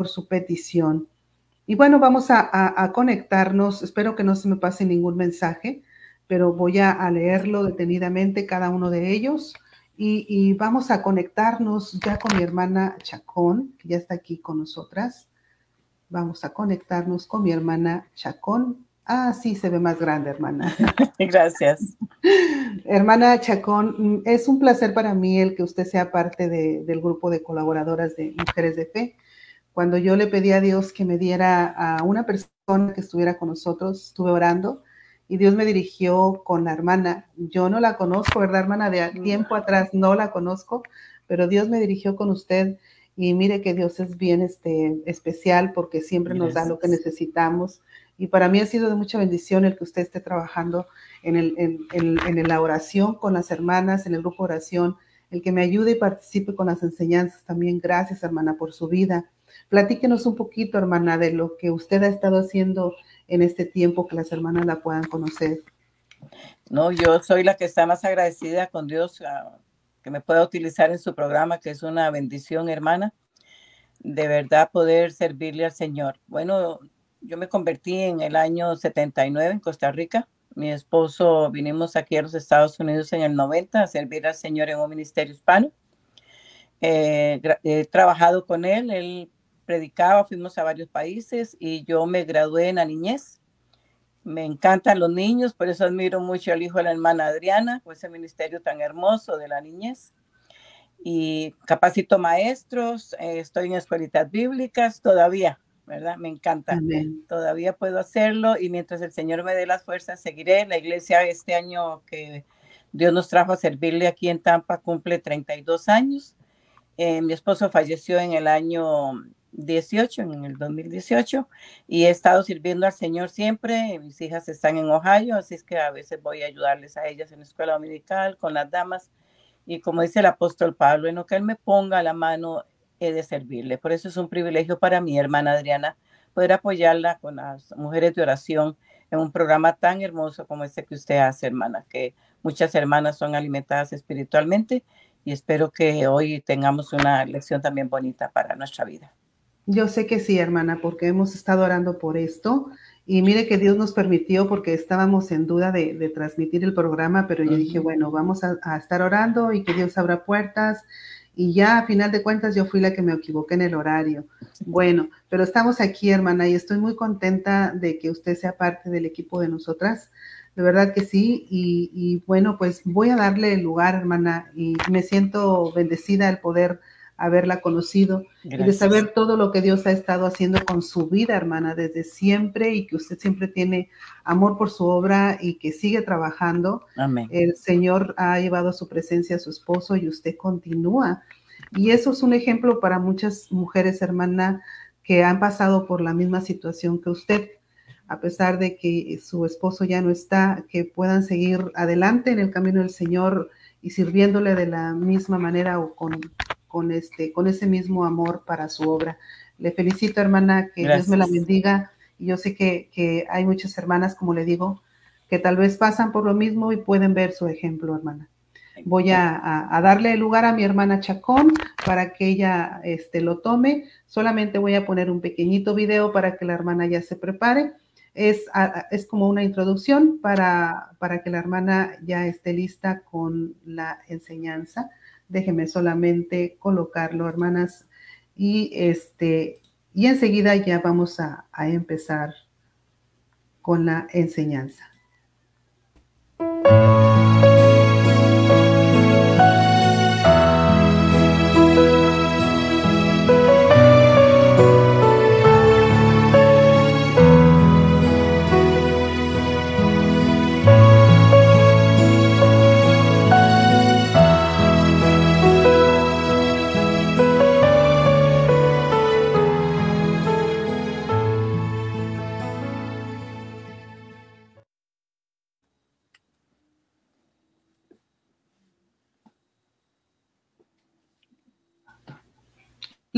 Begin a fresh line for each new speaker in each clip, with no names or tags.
por su petición. Y bueno, vamos a, conectarnos. Espero que no se me pase ningún mensaje, pero voy a, leerlo detenidamente, cada uno de ellos. Y, vamos a conectarnos ya con mi hermana Chacón, que ya está aquí con nosotras. Vamos a conectarnos con mi hermana Chacón. Ah, sí, se ve más grande, hermana.
Gracias.
hermana Chacón, es un placer para mí el que usted sea parte del grupo de colaboradoras de Mujeres de Fe. Cuando yo le pedí a Dios que me diera a una persona que estuviera con nosotros, estuve orando y Dios me dirigió con la hermana. Yo no la conozco, ¿verdad, hermana? De tiempo atrás no la conozco, pero Dios me dirigió con usted y mire que Dios es bien este, especial porque siempre nos da lo que necesitamos. Y para mí ha sido de mucha bendición el que usted esté trabajando en, el, en, en la oración con las hermanas, en el grupo oración, el que me ayude y participe con las enseñanzas también. Gracias, hermana, por su vida. Platíquenos un poquito, hermana, de lo que usted ha estado haciendo en este tiempo que las hermanas la puedan conocer.
No, yo soy la que está más agradecida con Dios ah, que me pueda utilizar en su programa, que es una bendición, hermana. De verdad poder servirle al Señor. Bueno, yo me convertí en el año 79 en Costa Rica. Mi esposo vinimos aquí a los Estados Unidos en el 90 a servir al Señor en un ministerio hispano. Eh, he trabajado con él, él predicaba, fuimos a varios países y yo me gradué en la niñez. Me encantan los niños, por eso admiro mucho al hijo de la hermana Adriana, por ese ministerio tan hermoso de la niñez. Y capacito maestros, eh, estoy en escuelitas bíblicas todavía, ¿verdad? Me encanta. Todavía puedo hacerlo y mientras el Señor me dé las fuerzas, seguiré. La iglesia este año que Dios nos trajo a servirle aquí en Tampa cumple 32 años. Eh, mi esposo falleció en el año 18, en el 2018, y he estado sirviendo al Señor siempre. Mis hijas están en Ohio, así es que a veces voy a ayudarles a ellas en la escuela dominical, con las damas. Y como dice el apóstol Pablo, en lo que Él me ponga la mano, he de servirle. Por eso es un privilegio para mi hermana Adriana poder apoyarla con las mujeres de oración en un programa tan hermoso como este que usted hace, hermana, que muchas hermanas son alimentadas espiritualmente y espero que hoy tengamos una lección también bonita para nuestra vida.
Yo sé que sí, hermana, porque hemos estado orando por esto. Y mire que Dios nos permitió porque estábamos en duda de, transmitir el programa, pero yo dije, bueno, vamos a, estar orando y que Dios abra puertas. Y ya a final de cuentas yo fui la que me equivoqué en el horario. Bueno, pero estamos aquí, hermana, y estoy muy contenta de que usted sea parte del equipo de nosotras. De verdad que sí. Y, y bueno, pues voy a darle el lugar, hermana, y me siento bendecida el poder haberla conocido y de saber todo lo que Dios ha estado haciendo con su vida, hermana, desde siempre y que usted siempre tiene amor por su obra y que sigue trabajando.
Amén.
El Señor ha llevado a su presencia a su esposo y usted continúa. Y eso es un ejemplo para muchas mujeres, hermana, que han pasado por la misma situación que usted a pesar de que su esposo ya no está, que puedan seguir adelante en el camino del Señor y sirviéndole de la misma manera o con con, este, con ese mismo amor para su obra. Le felicito, hermana, que Dios me la bendiga. Y yo sé que, hay muchas hermanas, como le digo, que tal vez pasan por lo mismo y pueden ver su ejemplo, hermana. Voy a, darle lugar a mi hermana Chacón para que ella este, lo tome. Solamente voy a poner un pequeñito video para que la hermana ya se prepare. Es, es como una introducción para, para que la hermana ya esté lista con la enseñanza. Déjeme solamente colocarlo, hermanas. Y este, y enseguida ya vamos a, a empezar con la enseñanza.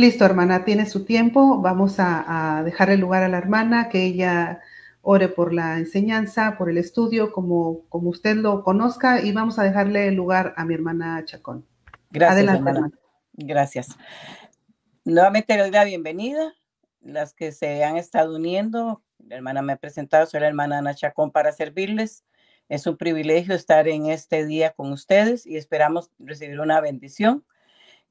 Listo, hermana, tiene su tiempo. Vamos a, dejar el lugar a la hermana, que ella ore por la enseñanza, por el estudio, como, como usted lo conozca, y vamos a dejarle el lugar a mi hermana Chacón.
Gracias, Adelante, hermana. Gracias. Nuevamente le doy la bienvenida las que se han estado uniendo. La hermana me ha presentado, soy la hermana Ana Chacón para servirles. Es un privilegio estar en este día con ustedes y esperamos recibir una bendición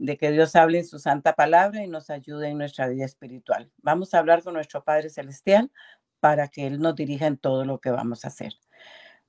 de que Dios hable en su santa palabra y nos ayude en nuestra vida espiritual. Vamos a hablar con nuestro Padre Celestial para que Él nos dirija en todo lo que vamos a hacer.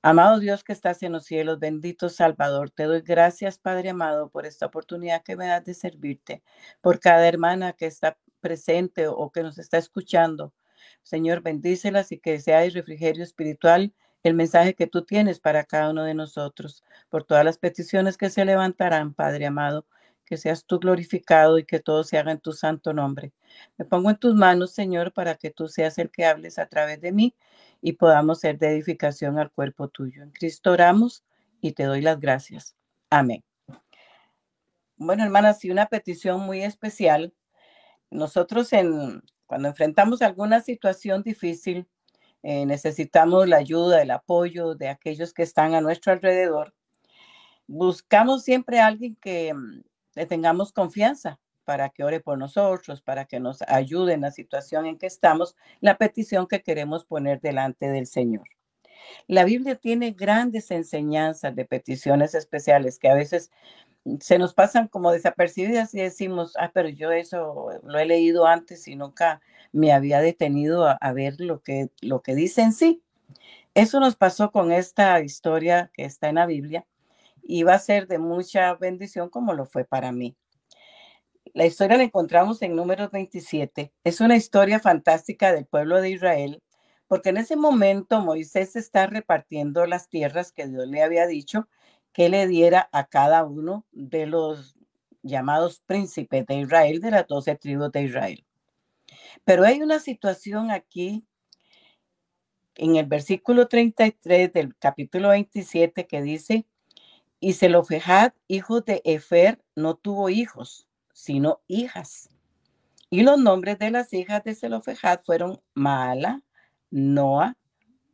Amado Dios que estás en los cielos, bendito Salvador, te doy gracias, Padre amado, por esta oportunidad que me das de servirte, por cada hermana que está presente o que nos está escuchando. Señor, bendícelas y que sea el refrigerio espiritual el mensaje que tú tienes para cada uno de nosotros, por todas las peticiones que se levantarán, Padre amado, que seas tú glorificado y que todo se haga en tu santo nombre. Me pongo en tus manos, Señor, para que tú seas el que hables a través de mí y podamos ser de edificación al cuerpo tuyo. En Cristo oramos y te doy las gracias. Amén. Bueno, hermanas, y una petición muy especial. Nosotros en, cuando enfrentamos alguna situación difícil, eh, necesitamos la ayuda, el apoyo de aquellos que están a nuestro alrededor. Buscamos siempre a alguien que mm, le tengamos confianza para que ore por nosotros, para que nos ayude en la situación en que estamos, la petición que queremos poner delante del Señor. La Biblia tiene grandes enseñanzas de peticiones especiales que a veces se nos pasan como desapercibidas y decimos, ah, pero yo eso lo he leído antes y nunca me había detenido a, ver lo que, lo que dice en sí. Eso nos pasó con esta historia que está en la Biblia y a ser de mucha bendición como lo fue para mí. La historia la encontramos en números 27. Es una historia fantástica del pueblo de Israel, porque en ese momento Moisés está repartiendo las tierras que Dios le había dicho que le diera a cada uno de los llamados príncipes de Israel, de las doce tribus de Israel. Pero hay una situación aquí en el versículo 33 del capítulo 27 que dice, y Zelofejad, hijo de Efer, no tuvo hijos, sino hijas. Y los nombres de las hijas de Zelofejad fueron Maala, Noa,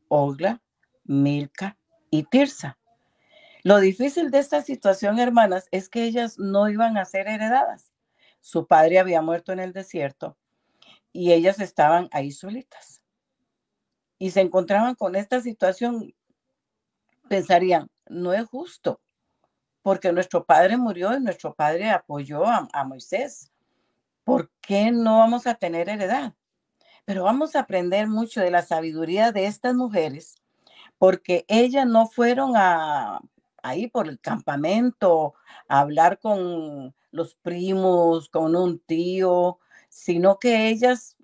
Ogla, Milca y Tirsa. Lo difícil de esta situación, hermanas, es que ellas no iban a ser heredadas. Su padre había muerto en el desierto y ellas estaban ahí solitas. Y se encontraban con esta situación, pensarían, no es justo, porque nuestro padre murió y nuestro padre apoyó a, a Moisés. ¿Por qué no vamos a tener heredad? Pero vamos a aprender mucho de la sabiduría de estas mujeres, porque ellas no fueron a ahí por el campamento, hablar con los primos, con un tío, sino que ellas,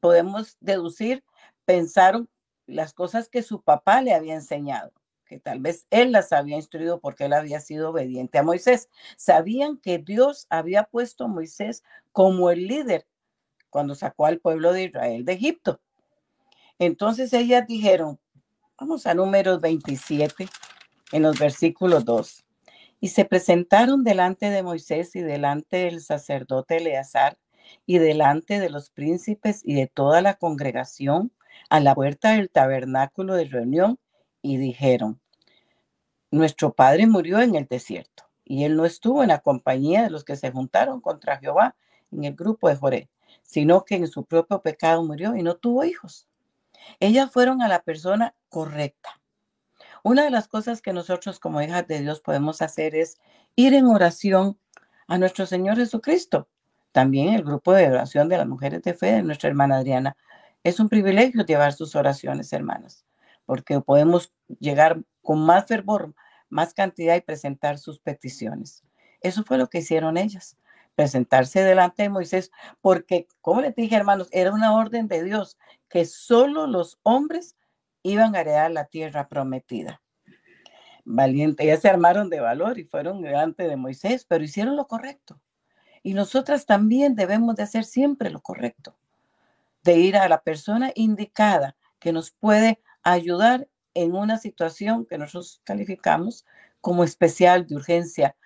podemos deducir, pensaron las cosas que su papá le había enseñado, que tal vez él las había instruido porque él había sido obediente a Moisés. Sabían que Dios había puesto a Moisés como el líder cuando sacó al pueblo de Israel de Egipto. Entonces ellas dijeron, vamos a números 27, en los versículos 2. Y se presentaron delante de Moisés y delante del sacerdote Eleazar y delante de los príncipes y de toda la congregación a la puerta del tabernáculo de reunión y dijeron, nuestro padre murió en el desierto y él no estuvo en la compañía de los que se juntaron contra Jehová en el grupo de Joré, sino que en su propio pecado murió y no tuvo hijos. Ellas fueron a la persona correcta una de las cosas que nosotros como hijas de Dios podemos hacer es ir en oración a nuestro Señor Jesucristo. También el grupo de oración de las mujeres de fe de nuestra hermana Adriana. Es un privilegio llevar sus oraciones, hermanas, porque podemos llegar con más fervor, más cantidad y presentar sus peticiones. Eso fue lo que hicieron ellas, presentarse delante de Moisés, porque, como les dije, hermanos, era una orden de Dios que solo los hombres iban a heredar la tierra prometida. Valiente, ya se armaron de valor y fueron delante de Moisés, pero hicieron lo correcto. Y nosotras también debemos de hacer siempre lo correcto, de ir a la persona indicada que nos puede ayudar en una situación que nosotros calificamos como especial de urgencia,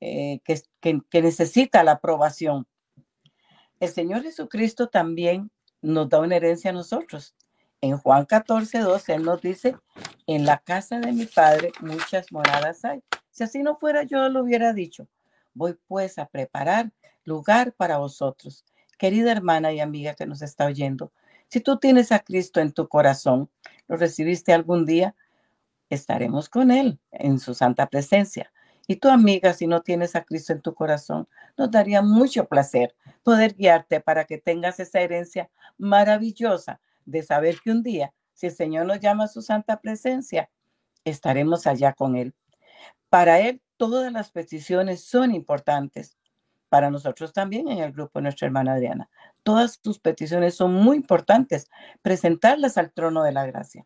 eh, que, que necesita la aprobación. El Señor Jesucristo también nos da una herencia a nosotros en Juan 14, 12, Él nos dice, en la casa de mi Padre muchas moradas hay. Si así no fuera, yo lo hubiera dicho. Voy pues a preparar lugar para vosotros, Querida hermana y amiga que nos está oyendo, si tú tienes a Cristo en tu corazón, lo recibiste algún día, estaremos con Él en su santa presencia. Y tu amiga, si no tienes a Cristo en tu corazón, nos daría mucho placer poder guiarte para que tengas esa herencia maravillosa de saber que un día, si el Señor nos llama a su santa presencia, estaremos allá con Él. Para Él, todas las peticiones son importantes. Para nosotros también en el grupo, nuestra hermana Adriana. Todas tus peticiones son muy importantes. Presentarlas al trono de la gracia.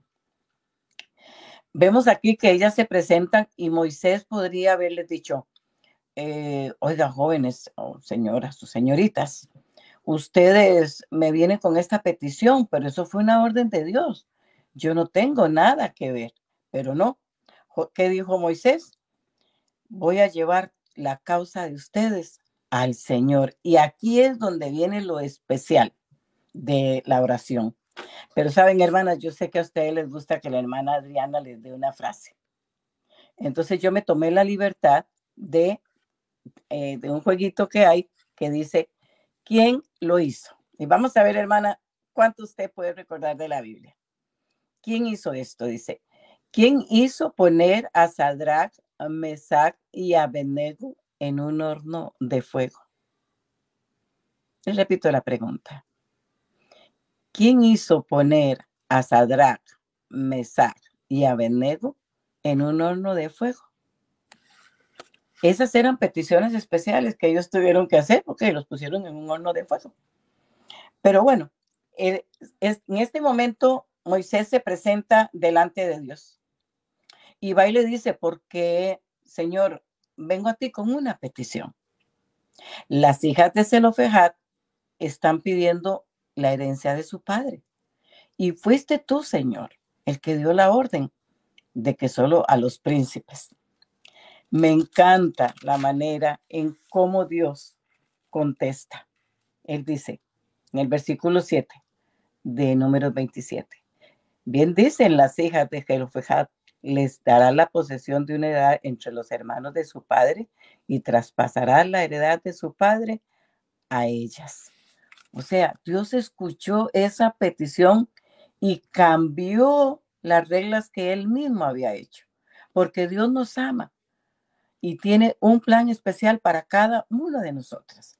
Vemos aquí que ellas se presentan y Moisés podría haberles dicho, eh, oiga, jóvenes o señoras o señoritas, ustedes me vienen con esta petición, pero eso fue una orden de Dios. Yo no tengo nada que ver, pero no. ¿Qué dijo Moisés? Voy a llevar la causa de ustedes al Señor. Y aquí es donde viene lo especial de la oración. Pero saben, hermanas, yo sé que a ustedes les gusta que la hermana Adriana les dé una frase. Entonces yo me tomé la libertad de, eh, de un jueguito que hay que dice, ¿quién lo hizo? Y vamos a ver, hermana, cuánto usted puede recordar de la Biblia. ¿Quién hizo esto? Dice, ¿quién hizo poner a Sadrach, a Mesach y a Abednego en un horno de fuego? Y repito la pregunta. ¿Quién hizo poner a Sadrach, Mesach y Abednego en un horno de fuego? Esas eran peticiones especiales que ellos tuvieron que hacer porque los pusieron en un horno de fuego. Pero bueno, en este momento Moisés se presenta delante de Dios y va y le dice, porque, Señor, vengo a ti con una petición. Las hijas de Zelofejat están pidiendo la herencia de su padre. Y fuiste tú, Señor, el que dio la orden de que solo a los príncipes. Me encanta la manera en cómo Dios contesta. Él dice en el versículo 7 de número 27. Bien dicen las hijas de Jerofejad, les dará la posesión de una edad entre los hermanos de su padre y traspasará la heredad de su padre a ellas. O sea, Dios escuchó esa petición y cambió las reglas que él mismo había hecho, porque Dios nos ama y tiene un plan especial para cada una de nosotras.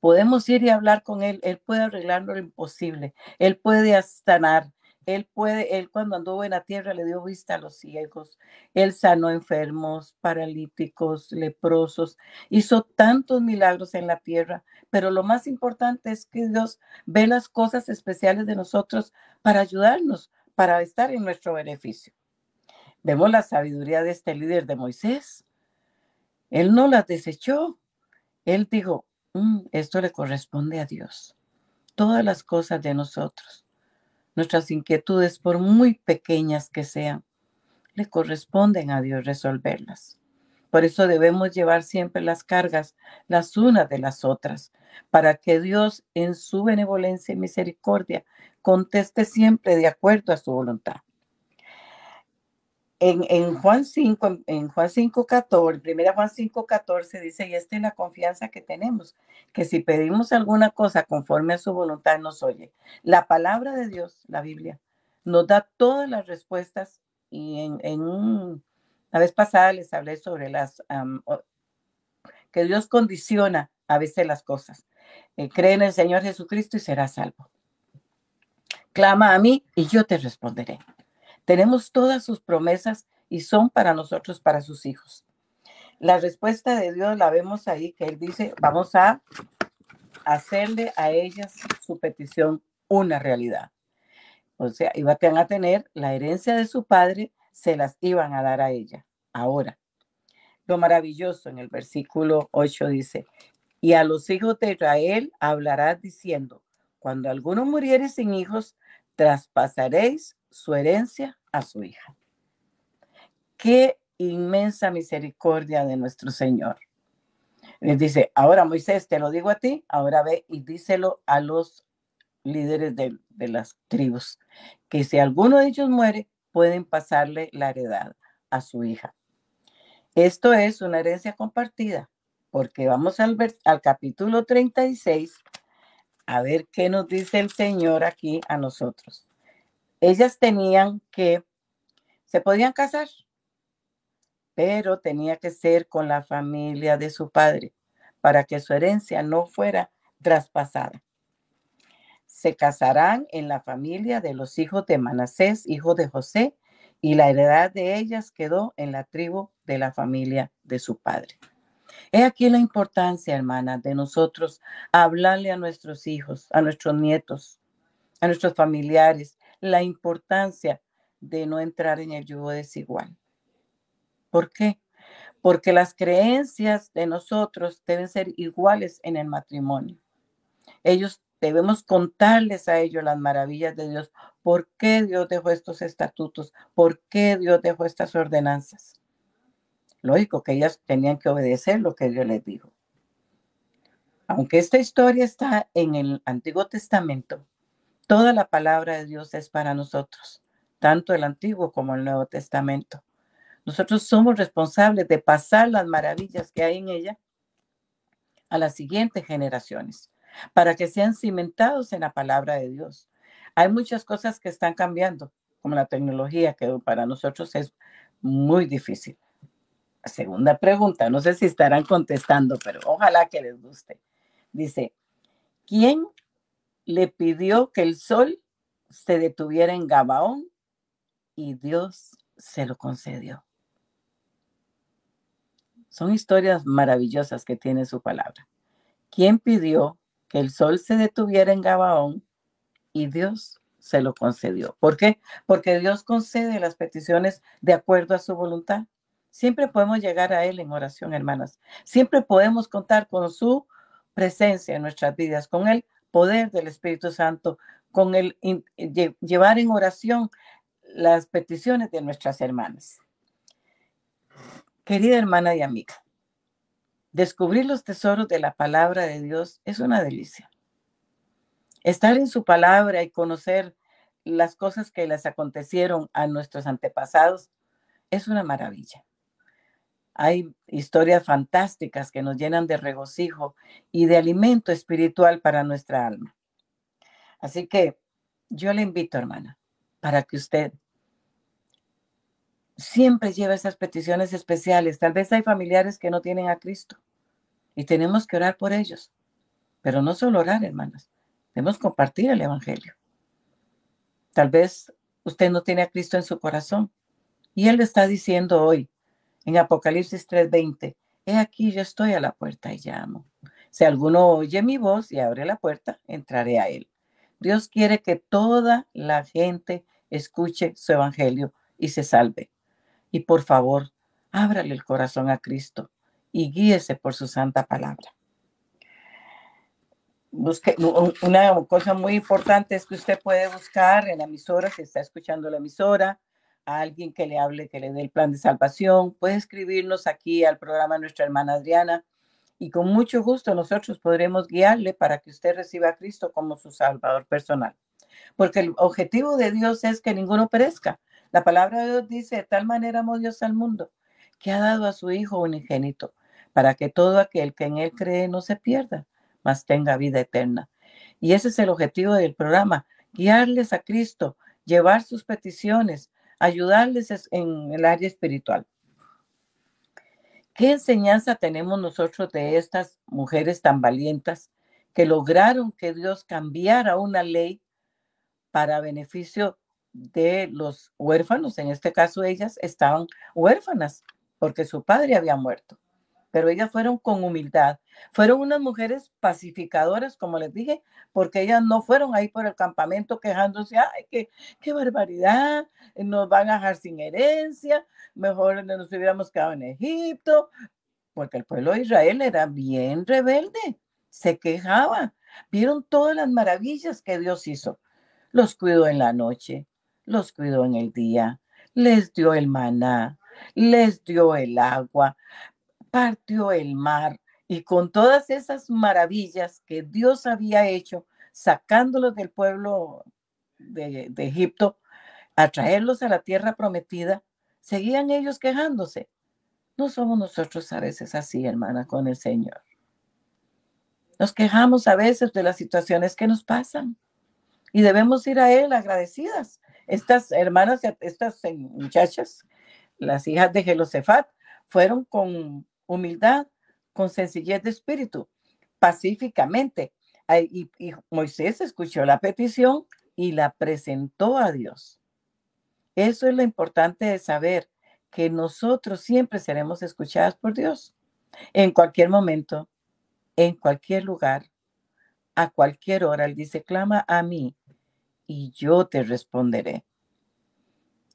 Podemos ir y hablar con Él, Él puede arreglar lo imposible, Él puede sanar, él puede, él cuando anduvo en la tierra le dio vista a los ciegos, él sanó enfermos, paralíticos, leprosos, hizo tantos milagros en la tierra, pero lo más importante es que Dios ve las cosas especiales de nosotros para ayudarnos, para estar en nuestro beneficio. Vemos la sabiduría de este líder de Moisés. Él no las desechó. Él dijo, mm, esto le corresponde a Dios. Todas las cosas de nosotros Nuestras inquietudes, por muy pequeñas que sean, le corresponden a Dios resolverlas. Por eso debemos llevar siempre las cargas las unas de las otras, para que Dios en su benevolencia y misericordia conteste siempre de acuerdo a su voluntad en, Juan 5, en Juan 5, 14, primera Juan 5, 14 dice, y esta es la confianza que tenemos, que si pedimos alguna cosa conforme a su voluntad nos oye. La palabra de Dios, la Biblia, nos da todas las respuestas y en, en la vez pasada les hablé sobre las, que Dios condiciona a veces las cosas. Eh, cree en el Señor Jesucristo y serás salvo. Clama a mí y yo te responderé. Tenemos todas sus promesas y son para nosotros, para sus hijos. La respuesta de Dios la vemos ahí, que Él dice, vamos a hacerle a ellas su petición una realidad. O sea, iban a tener la herencia de su padre, se las iban a dar a ella. Ahora, lo maravilloso en el versículo 8 dice, y a los hijos de Israel hablarás diciendo, cuando alguno muriere sin hijos, traspasaréis su herencia a su hija. Qué inmensa misericordia de nuestro Señor. Les dice, ahora Moisés, te lo digo a ti, ahora ve y díselo a los líderes de, las tribus, que si alguno de ellos muere, pueden pasarle la heredad a su hija. Esto es una herencia compartida. porque vamos al, al capítulo 36 a ver qué nos dice el Señor aquí a nosotros. Ellas tenían que, se podían casar, pero tenía que ser con la familia de su padre para que su herencia no fuera traspasada. Se casarán en la familia de los hijos de Manasés, hijo de José, y la heredad de ellas quedó en la tribu de la familia de su padre. He aquí la importancia, hermana, de nosotros hablarle a nuestros hijos, a nuestros nietos, a nuestros familiares, la importancia de no entrar en el yugo desigual. ¿Por qué? Porque las creencias de nosotros deben ser iguales en el matrimonio. Ellos debemos contarles a ellos las maravillas de Dios. ¿Por qué Dios dejó estos estatutos? ¿Por qué Dios dejó estas ordenanzas? Lógico que ellas tenían que obedecer lo que Dios les dijo. Aunque esta historia está en el Antiguo Testamento, toda la palabra de Dios es para nosotros, tanto el Antiguo como el Nuevo Testamento. Nosotros somos responsables de pasar las maravillas que hay en ella a las siguientes generaciones, para que sean cimentados en la palabra de Dios. Hay muchas cosas que están cambiando, como la tecnología, que para nosotros es muy difícil segunda pregunta, no sé si estarán contestando, pero ojalá que les guste. Dice, ¿quién le pidió que el sol se detuviera en Gabaón y Dios se lo concedió? Son historias maravillosas que tiene su palabra. ¿Quién pidió que el sol se detuviera en Gabaón y Dios se lo concedió? ¿Por qué? Porque Dios concede las peticiones de acuerdo a su voluntad. Siempre podemos llegar a Él en oración, hermanas. Siempre podemos contar con su presencia en nuestras vidas, con el poder del Espíritu Santo, con el llevar en oración las peticiones de nuestras hermanas. Querida hermana y amiga, descubrir los tesoros de la palabra de Dios es una delicia. Estar en su palabra y conocer las cosas que les acontecieron a nuestros antepasados es una maravilla. Hay historias fantásticas que nos llenan de regocijo y de alimento espiritual para nuestra alma. Así que yo le invito, hermana, para que usted siempre lleve esas peticiones especiales. Tal vez hay familiares que no tienen a Cristo y tenemos que orar por ellos. Pero no solo orar, hermanas, debemos compartir el Evangelio. Tal vez usted no tiene a Cristo en su corazón y Él le está diciendo hoy, en Apocalipsis 3:20, he aquí yo estoy a la puerta y llamo. Si alguno oye mi voz y abre la puerta, entraré a él. Dios quiere que toda la gente escuche su evangelio y se salve. Y por favor, ábrale el corazón a Cristo y guíese por su santa palabra. Busque, una cosa muy importante es que usted puede buscar en la emisora, si está escuchando la emisora, alguien que le hable, que le dé el plan de salvación, puede escribirnos aquí al programa nuestra hermana Adriana y con mucho gusto nosotros podremos guiarle para que usted reciba a Cristo como su Salvador personal. Porque el objetivo de Dios es que ninguno perezca. La palabra de Dios dice, de tal manera amó Dios al mundo, que ha dado a su Hijo unigénito, para que todo aquel que en Él cree no se pierda, mas tenga vida eterna. Y ese es el objetivo del programa, guiarles a Cristo, llevar sus peticiones, ayudarles en el área espiritual. ¿Qué enseñanza tenemos nosotros de estas mujeres tan valientes que lograron que Dios cambiara una ley para beneficio de los huérfanos? En este caso, ellas estaban huérfanas porque su padre había muerto pero ellas fueron con humildad. Fueron unas mujeres pacificadoras, como les dije, porque ellas no fueron ahí por el campamento quejándose, ay, qué, qué barbaridad, nos van a dejar sin herencia, mejor nos hubiéramos quedado en Egipto, porque el pueblo de Israel era bien rebelde, se quejaba, vieron todas las maravillas que Dios hizo. Los cuidó en la noche, los cuidó en el día, les dio el maná, les dio el agua, partió el mar y con todas esas maravillas que Dios había hecho, sacándolos del pueblo de, Egipto, a traerlos a la tierra prometida, seguían ellos quejándose. No somos nosotros a veces así, hermana, con el Señor. Nos quejamos a veces de las situaciones que nos pasan y debemos ir a Él agradecidas. Estas hermanas, estas muchachas, las hijas de Jelosefat, fueron con humildad, con sencillez de espíritu, pacíficamente. Y, Moisés escuchó la petición y la presentó a Dios. Eso es lo importante de saber que nosotros siempre seremos escuchadas por Dios en cualquier momento, en cualquier lugar, a cualquier hora. Él dice, clama a mí y yo te responderé.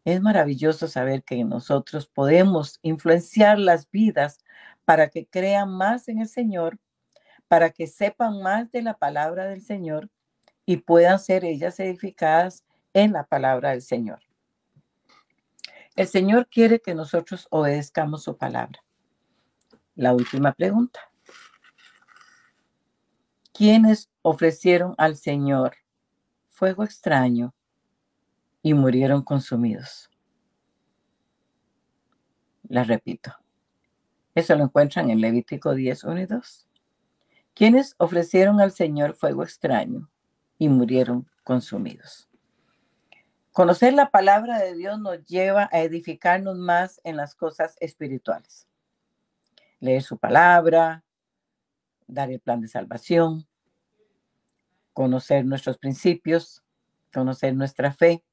Es maravilloso saber que nosotros podemos influenciar las vidas para que crean más en el Señor, para que sepan más de la palabra del Señor y puedan ser ellas edificadas en la palabra del Señor. El Señor quiere que nosotros obedezcamos su palabra. La última pregunta. ¿Quiénes ofrecieron al Señor fuego extraño y murieron consumidos? La repito. Eso lo encuentran en Levítico 10, 1 y 2. ¿Quiénes ofrecieron al Señor fuego extraño y murieron consumidos? Conocer la palabra de Dios nos lleva a edificarnos más en las cosas espirituales. Leer su palabra, dar el plan de salvación, conocer nuestros principios, conocer nuestra fe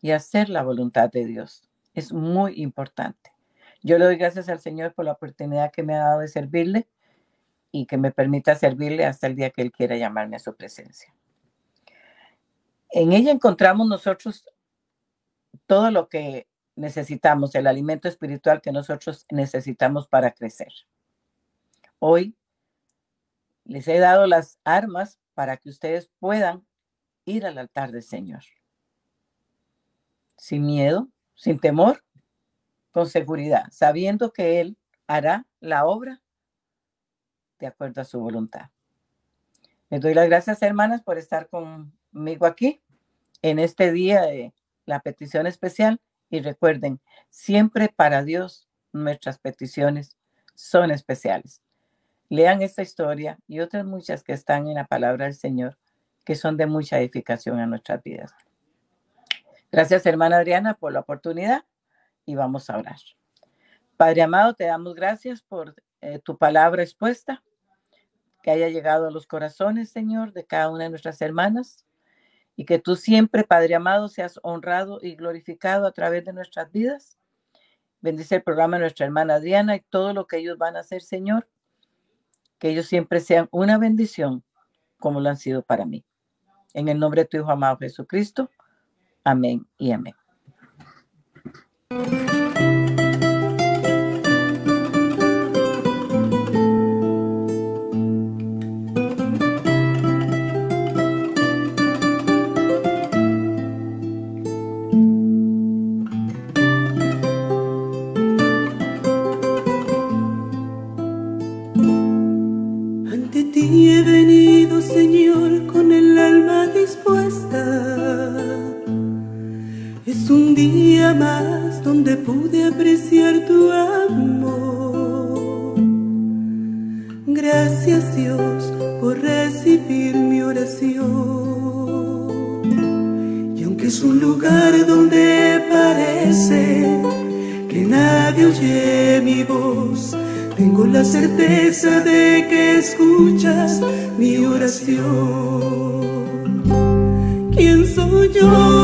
y hacer la voluntad de Dios. Es muy importante. Yo le doy gracias al Señor por la oportunidad que me ha dado de servirle y que me permita servirle hasta el día que Él quiera llamarme a su presencia. En ella encontramos nosotros todo lo que necesitamos, el alimento espiritual que nosotros necesitamos para crecer. Hoy les he dado las armas para que ustedes puedan ir al altar del Señor. Sin miedo, sin temor, con seguridad, sabiendo que Él hará la obra de acuerdo a su voluntad. Les doy las gracias, hermanas, por estar conmigo aquí en este día de la petición especial. Y recuerden, siempre para Dios nuestras peticiones son especiales. Lean esta historia y otras muchas que están en la palabra del Señor, que son de mucha edificación a nuestras vidas. Gracias, hermana Adriana, por la oportunidad y vamos a orar. Padre amado, te damos gracias por eh, tu palabra expuesta, que haya llegado a los corazones, Señor, de cada una de nuestras hermanas, y que tú siempre, Padre amado, seas honrado y glorificado a través de nuestras vidas. Bendice el programa de nuestra hermana Adriana y todo lo que ellos van a hacer, Señor, que ellos siempre sean una bendición como lo han sido para mí. En el nombre de tu Hijo amado Jesucristo. Amén y amén. Thank you through.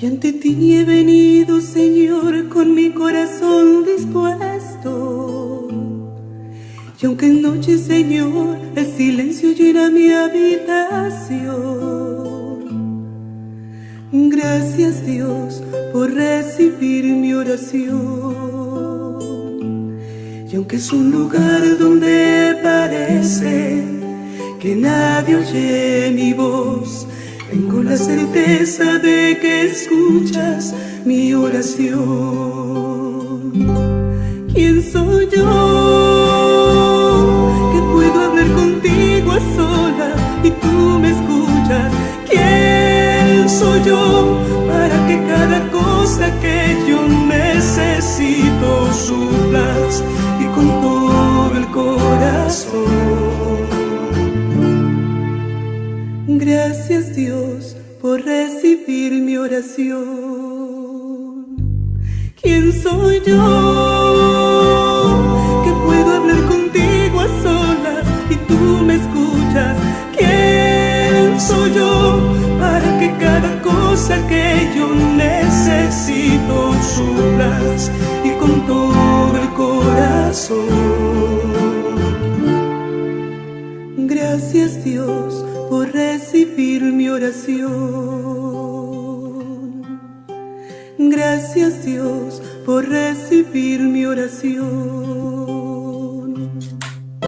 Y ante ti he venido, Señor, con mi corazón dispuesto. Y aunque en noche, Señor, el silencio llena mi habitación. Gracias Dios por recibir mi oración. Y aunque es un lugar donde parece que nadie oye mi voz, tengo la certeza de que escuchas mi oración. ¿Quién soy yo? Que puedo hablar contigo a solas y tú me escuchas. ¿Quién soy yo para que cada cosa que yo necesito oración. ¿Quién soy yo que puedo hablar contigo a solas y tú me escuchas? ¿Quién soy yo para que cada cosa que yo necesito suplas y con todo el corazón? Gracias Dios por recibir mi oración. Gracias Dios por recibir mi oración.